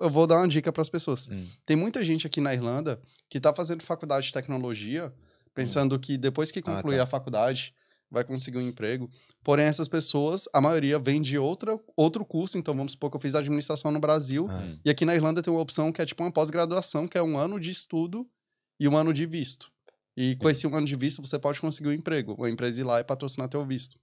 eu vou dar uma dica para as pessoas. Hum. Tem muita gente aqui na Irlanda que está fazendo faculdade de tecnologia, pensando que depois que concluir tá. a faculdade vai conseguir um emprego. Porém, essas pessoas, a maioria vem de outra, outro curso. Então, vamos supor que eu fiz administração no Brasil. Ah. Hum. E aqui na Irlanda tem uma opção que é tipo uma pós-graduação, que é um ano de estudo e um ano de visto. E com esse um ano de visto, você pode conseguir um emprego. Uma empresa ir lá e patrocinar teu visto.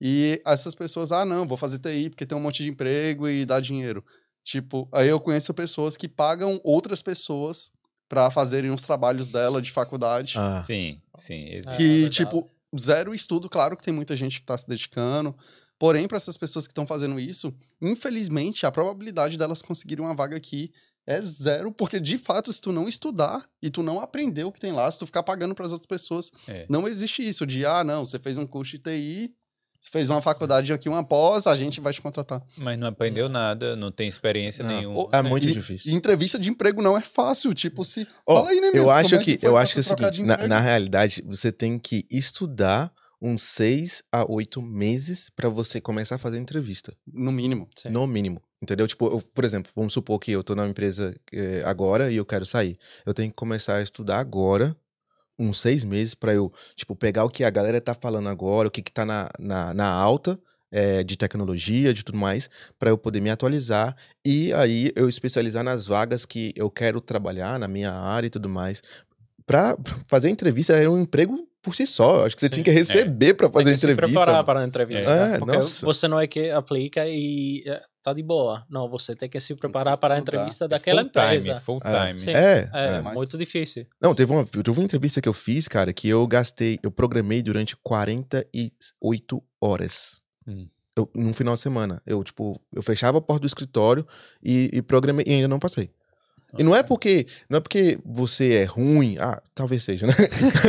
E essas pessoas, ah, não, vou fazer TI porque tem um monte de emprego e dá dinheiro. Tipo, aí eu conheço pessoas que pagam outras pessoas para fazerem os trabalhos dela de faculdade. Ah, Sim, sim. É, que, verdade. tipo, zero estudo. Claro que tem muita gente que tá se dedicando. Porém, para essas pessoas que estão fazendo isso, infelizmente, a probabilidade delas conseguirem uma vaga aqui é zero, porque de fato, se tu não estudar e tu não aprender o que tem lá, se tu ficar pagando para as outras pessoas, É. não existe isso de, ah, não, você fez um curso de TI, você fez uma faculdade aqui, uma pós, a gente vai te contratar. Mas não aprendeu nada, não tem experiência Não. nenhuma. é muito E- difícil. Entrevista de emprego não é fácil, tipo, se... Ó, Fala aí, né, eu mesmo, acho é que, foi eu acho que é o seguinte, na, na realidade, você tem que estudar uns seis a oito meses para você começar a fazer entrevista. No mínimo. Sim. No mínimo. Entendeu? Tipo, eu, por exemplo, vamos supor que eu tô na empresa eh, agora e eu quero sair. Eu tenho que começar a estudar agora, uns seis meses, para eu, tipo, pegar o que a galera tá falando agora, o que que tá na, na, na alta eh, de tecnologia, de tudo mais, para eu poder me atualizar e aí eu especializar nas vagas que eu quero trabalhar, na minha área e tudo mais. Pra fazer entrevista era um emprego por si só. Acho que você Sim. tinha que receber pra fazer tem que se entrevista. preparar para a entrevista. É, porque nossa. você não é que aplica e é, tá de boa. Não, você tem que se preparar para a entrevista É daquela full time, empresa. full É. time. Sim. É, É, é. mas- muito difícil. Não, teve uma, teve uma entrevista que eu fiz, cara, que eu gastei, eu programei durante 48 horas. Hum. Eu, num final de semana. Eu, tipo, eu fechava a porta do escritório e, e programei e ainda não passei. E não é porque não é porque você é ruim, ah, talvez seja, né?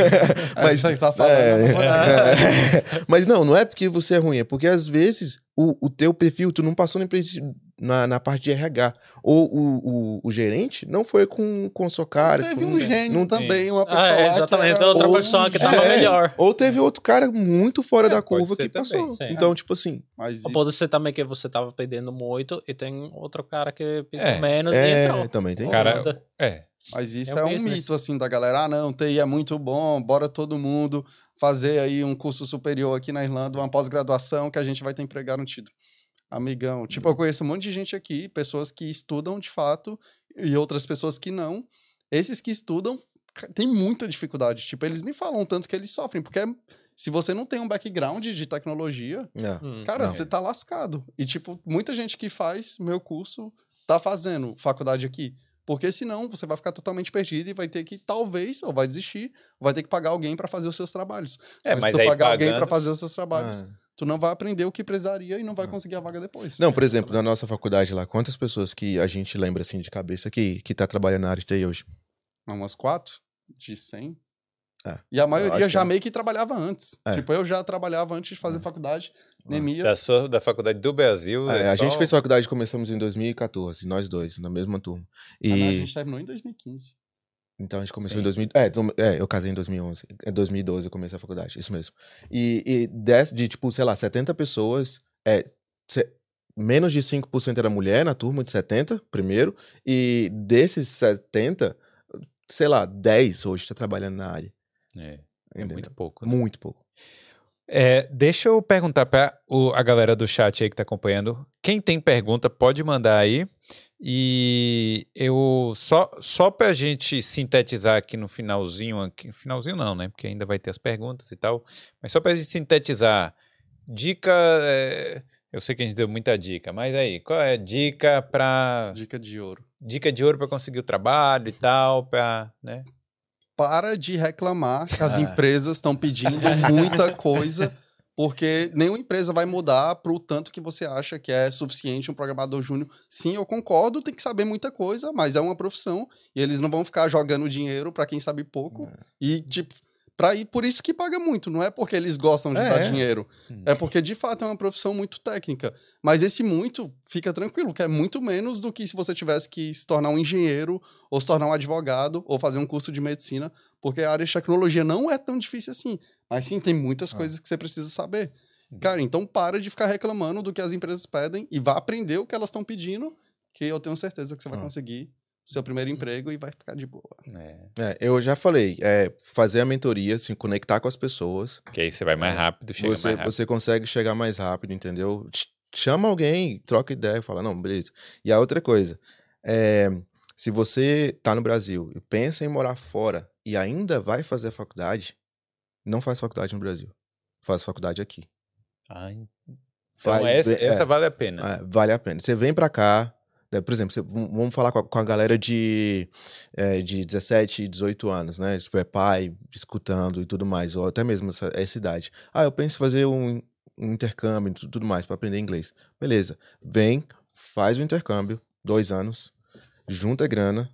Mas isso aí tá falando. é, é. Mas não, não é porque você é ruim, é porque às vezes o, o teu perfil, tu não passou empresa- na, na parte de RH. Ou o, o, o gerente não foi com, com sua cara. Teve com- um gênio não- também, uma pessoa Ah, é, que exatamente. era outra ou- pessoa que tava É. melhor. Ou teve outro cara muito fora É, da curva que também, passou. sim. Então, tipo assim, Mas Ou isso- pode ser também que você tava pedindo muito e tem outro cara que pediu É. menos e é, entrou. também tem. Cara, Nada. É. Mas isso É é, um um business. mito, assim, da galera. Ah, não, TI é muito bom, bora todo mundo fazer aí um curso superior aqui na Irlanda, uma pós-graduação que a gente vai ter emprego garantido. Amigão, tipo, eu conheço um monte de gente aqui, pessoas que estudam de fato e outras pessoas que não. Esses que estudam têm muita dificuldade. Tipo, eles me falam tanto que eles sofrem, porque se você não tem um background de tecnologia, É. Hum. Cara, Não. você tá lascado. E, tipo, muita gente que faz meu curso tá fazendo faculdade aqui. Porque senão você vai ficar totalmente perdido e vai ter que, talvez, ou vai desistir, ou vai ter que pagar alguém para fazer os seus trabalhos. É, mas, mas tu aí pagar alguém pagando- para fazer os seus trabalhos, Ah. Tu não vai aprender o que precisaria e não vai Ah. conseguir a vaga depois. Não, por exemplo, na nossa faculdade lá, quantas pessoas que a gente lembra assim de cabeça que, que tá trabalhando na área de TI hoje? Umas quatro de 100. É. E a maioria acho que já é. meio que trabalhava antes. É. Tipo, eu já trabalhava antes de fazer É. faculdade. Ah. Nemias. Da, sua, da faculdade do Brasil. É, é a só- gente fez faculdade, começamos em 2014, nós dois, na mesma turma. E Ah, não, a gente terminou em 2015. Então a gente começou Sim. em 2000, é, é, eu casei em 2011, é 2012 eu comecei a faculdade, isso mesmo. E, e des- de tipo, sei lá, 70 pessoas, é, se- menos de 5% era mulher na turma de 70, primeiro, e desses 70, sei lá, 10 hoje tá trabalhando na área. É, é muito pouco. né? Muito pouco. É, deixa eu perguntar para a galera do chat aí que tá acompanhando. Quem tem pergunta pode mandar aí. E eu só só para a gente sintetizar aqui no finalzinho, aqui, finalzinho não, né? Porque ainda vai ter as perguntas e tal. Mas só para a gente sintetizar, dica, é, eu sei que a gente deu muita dica, mas aí qual é a dica para Dica de ouro. dica de ouro para conseguir o trabalho e tal, para, né? para de reclamar que as Ah. empresas estão pedindo muita coisa, porque nenhuma empresa vai mudar para o tanto que você acha que é suficiente um programador júnior. Sim, eu concordo, tem que saber muita coisa, mas é uma profissão e eles não vão ficar jogando dinheiro para quem sabe pouco. E, tipo, pra ir, por isso que paga muito, não é porque eles gostam de É, dar é. dinheiro. É porque, de fato, é uma profissão muito técnica. Mas esse muito, fica tranquilo, que é muito menos do que se você tivesse que se tornar um engenheiro, ou se tornar um advogado, ou fazer um curso de medicina, porque a área de tecnologia não é tão difícil assim. Mas sim, tem muitas Ah. coisas que você precisa saber. Cara, então para de ficar reclamando do que as empresas pedem e vá aprender o que elas estão pedindo que eu tenho certeza que você vai Ah. conseguir seu primeiro emprego e vai ficar de boa. É, É, eu já falei, é, fazer a mentoria, se conectar com as pessoas, que aí você vai mais É. rápido, chega você, mais rápido. você consegue chegar mais rápido, entendeu? Ch- Chama alguém, troca ideia, fala, não, beleza. E a outra coisa, é, se você tá no Brasil e pensa em morar fora e ainda vai fazer a faculdade, não faz faculdade no Brasil. Faz faculdade aqui. Ah, então Vai essa, é. essa vale a pena. É, vale a pena. Você vem pra cá, né, por exemplo, vamos falar com a, com a galera de, é, de 17, 18 anos, né? Se é pai, escutando e tudo mais, ou até mesmo essa, essa idade. Ah, eu penso em fazer um, um intercâmbio e tu- tudo mais pra aprender inglês. Beleza. Vem, faz o intercâmbio, dois anos, junta grana,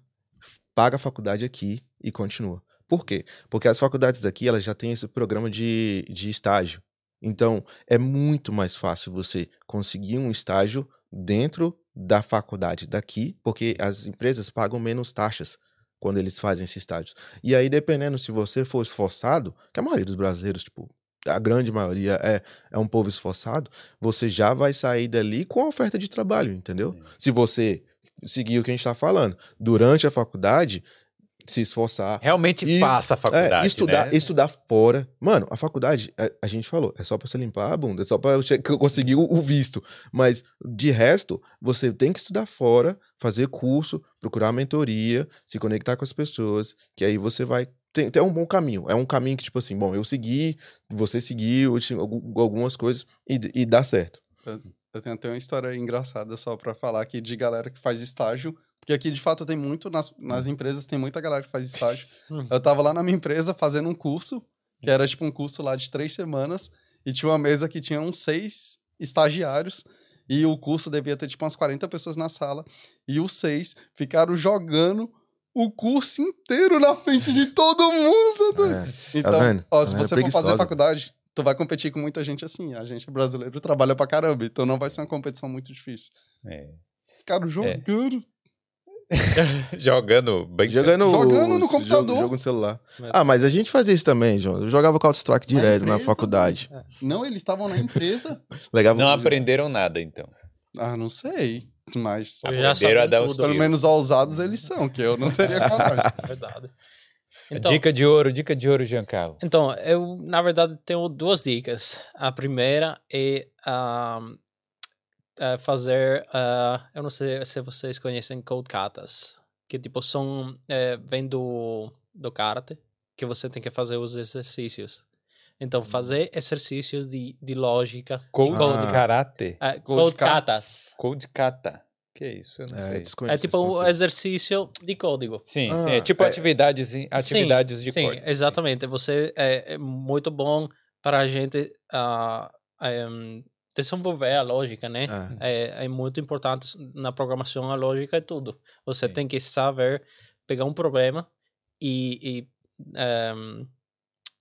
paga a faculdade aqui e continua. Por quê? Porque as faculdades daqui, elas já têm esse programa de, de estágio. Então, é muito mais fácil você conseguir um estágio dentro da faculdade daqui, porque as empresas pagam menos taxas quando eles fazem esses estágios. E aí, dependendo se você for esforçado, que a maioria dos brasileiros, tipo, a grande maioria é, é um povo esforçado, você já vai sair dali com a oferta de trabalho, entendeu? Se você seguir o que a gente está falando, durante a faculdade, se esforçar, Realmente E- faça a faculdade, é, estudar, né? estudar fora. Mano, a faculdade, a, a gente falou, é só pra você limpar a bunda, é só pra eu che- que eu conseguir o, o visto. Mas, de resto, você tem que estudar fora, fazer curso, procurar mentoria, se conectar com as pessoas, que aí você vai ter, ter um bom caminho. É um caminho que, tipo assim, bom, eu segui, você seguiu, algumas coisas e, e dá certo. Eu tenho até uma história engraçada só pra falar aqui de galera que faz estágio. Porque aqui, de fato, tem muito, nas, nas empresas, tem muita galera que faz estágio. Hum. eu tava lá na minha empresa fazendo um curso, que era tipo um curso lá de três semanas, e tinha uma mesa que tinha uns seis estagiários, e o curso devia ter tipo umas 40 pessoas na sala, e os seis ficaram jogando o curso inteiro na frente de todo mundo. É. Então, vendo? ó, se galera você for fazer faculdade, tu vai competir com muita gente assim. A gente brasileiro trabalha pra caramba, então não vai ser uma competição muito difícil. É. Ficaram jogando. Jogando bem Jogando, Jogando no computador. Jogo, jogo no celular. É. Ah, mas a gente fazia isso também, João. Eu jogava Counter-Strike direto na empresa, faculdade. Não, eles estavam na empresa. Legava Não aprenderam nada, então. ah, não sei. Mas Aprenderam a dar pelo menos ousados eles são, que eu não teria coragem. Verdade. Então, dica de ouro, dica de ouro, Giancarlo. então, eu, na verdade, tenho duas dicas. A primeira é, ahm, é fazer, ah, eu não sei se vocês conhecem Code Katas, que tipo são, é, vem do, do karate, que você tem que fazer os exercícios. Então, fazer exercícios de, de lógica. Code e Ah. de karate. Code Code Kata. Katas. Code kata. Que isso? Eu não É, sei. É tipo um exercício de código. Sim, Ah, sim. É tipo é- atividades, atividades de sim, código. exatamente. Você é, é muito bom para a gente ah, em, desenvolver a lógica, né? Ah, É, é muito importante na programação a lógica é tudo. Você Sim. tem que saber pegar um problema e, e, em,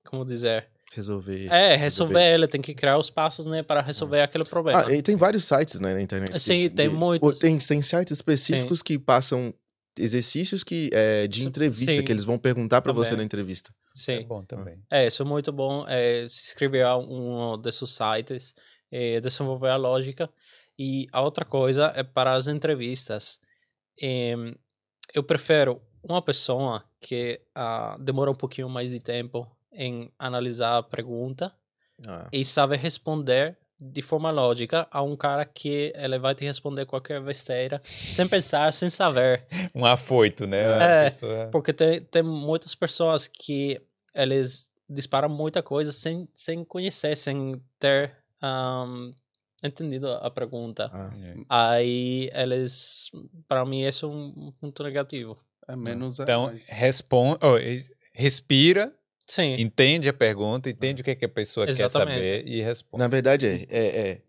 como dizer, resolver. é resolver ele, tem que criar os passos, né, para resolver aquele problema. Ah, e tem vários sites né, na internet. que- Sim, tem que- muitos. Tem, tem sites específicos que passam exercícios que, é, de Sim, entrevista, sim. que eles vão perguntar pra você na entrevista. É Sim. bom também. É, isso é muito bom. É, se inscrever a um desses sites, é, desenvolver a lógica. E a outra coisa é para as entrevistas. Em, eu prefiro uma pessoa que ah, demora um pouquinho mais de tempo em analisar a pergunta Ah, e sabe responder de forma lógica a um cara que ele vai te responder qualquer besteira sem pensar, sem saber. Um afoito, né? É. Pessoa- Porque tem, tem muitas pessoas que eles disparam muita coisa sem, sem conhecer, sem ter ahm, entendido a pergunta. ah. Aí eles, para mim, esse é um ponto negativo. É menos é Então, mais. responde, oh, es- respira, Sim, entende a pergunta, entende o que, é que a pessoa Exatamente. quer saber e responde. Na verdade, é, é,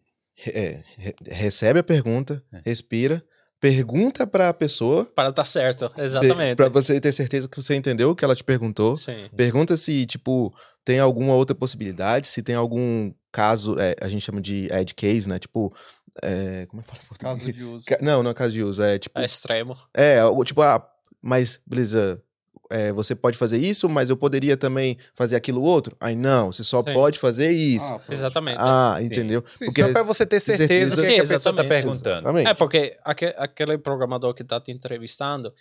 é- é- re- recebe a pergunta, É. respira, pergunta pra pessoa, para estar certo, exatamente. para você ter certeza que você entendeu o que ela te perguntou. Sim, Pergunta se, tipo, tem alguma outra possibilidade, se tem algum caso, é, a gente chama de edge case, né? Tipo, é, como é que fala? Caso de uso. Não, não é caso de uso, é tipo, é extremo. é, tipo, ah, mas, beleza, é, você pode fazer isso, mas eu poderia também fazer aquilo outro. Aí não, você só Sim. pode fazer isso. Ah. Exatamente. Ah, entendeu? Sim, Porque- só para você ter certeza, certeza. do que, Sim, que a pessoa está exatamente. perguntando. Exatamente. É, porque aque- aquele programador que está te entrevistando,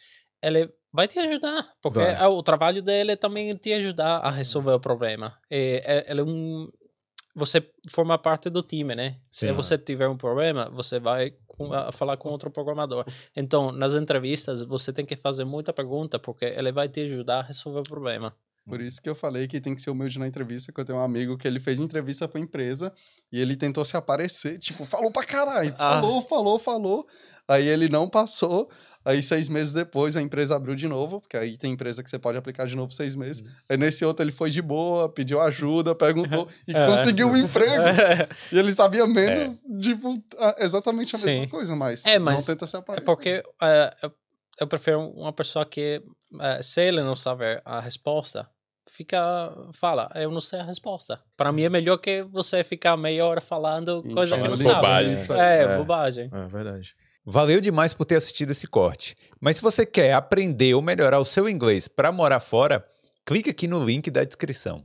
ele vai te ajudar, porque Vai. é o trabalho dele é também te ajudar a resolver o problema. E, é, ele é um, você forma parte do time, né? Se Sim. você tiver um problema, você vai com- a falar com outro programador. Então, nas entrevistas, você tem que fazer muita pergunta, porque ele vai te ajudar a resolver o problema. Por isso que eu falei que tem que ser humilde na entrevista, que eu tenho um amigo que ele fez entrevista pra empresa e ele tentou se aparecer, tipo, falou pra caralho, Ah. falou, falou, falou. Aí ele não passou, aí seis meses depois a empresa abriu de novo, porque aí tem empresa que você pode aplicar de novo seis meses. Aí nesse outro ele foi de boa, pediu ajuda, perguntou e É. conseguiu um emprego. E ele sabia menos, tipo, a- exatamente a mesma Sim. coisa, mas, É, mas não tenta se É aparecer. porque é, eu, eu prefiro uma pessoa que, é, se ele não saber a resposta, fica, fala, eu não sei a resposta. Para mim é melhor que você ficar meia hora falando coisa que não Falando sabe. bobagem. Isso, É, é. bobagem. É verdade. Valeu demais por ter assistido esse corte. Mas se você quer aprender ou melhorar o seu inglês para morar fora, clique aqui no link da descrição.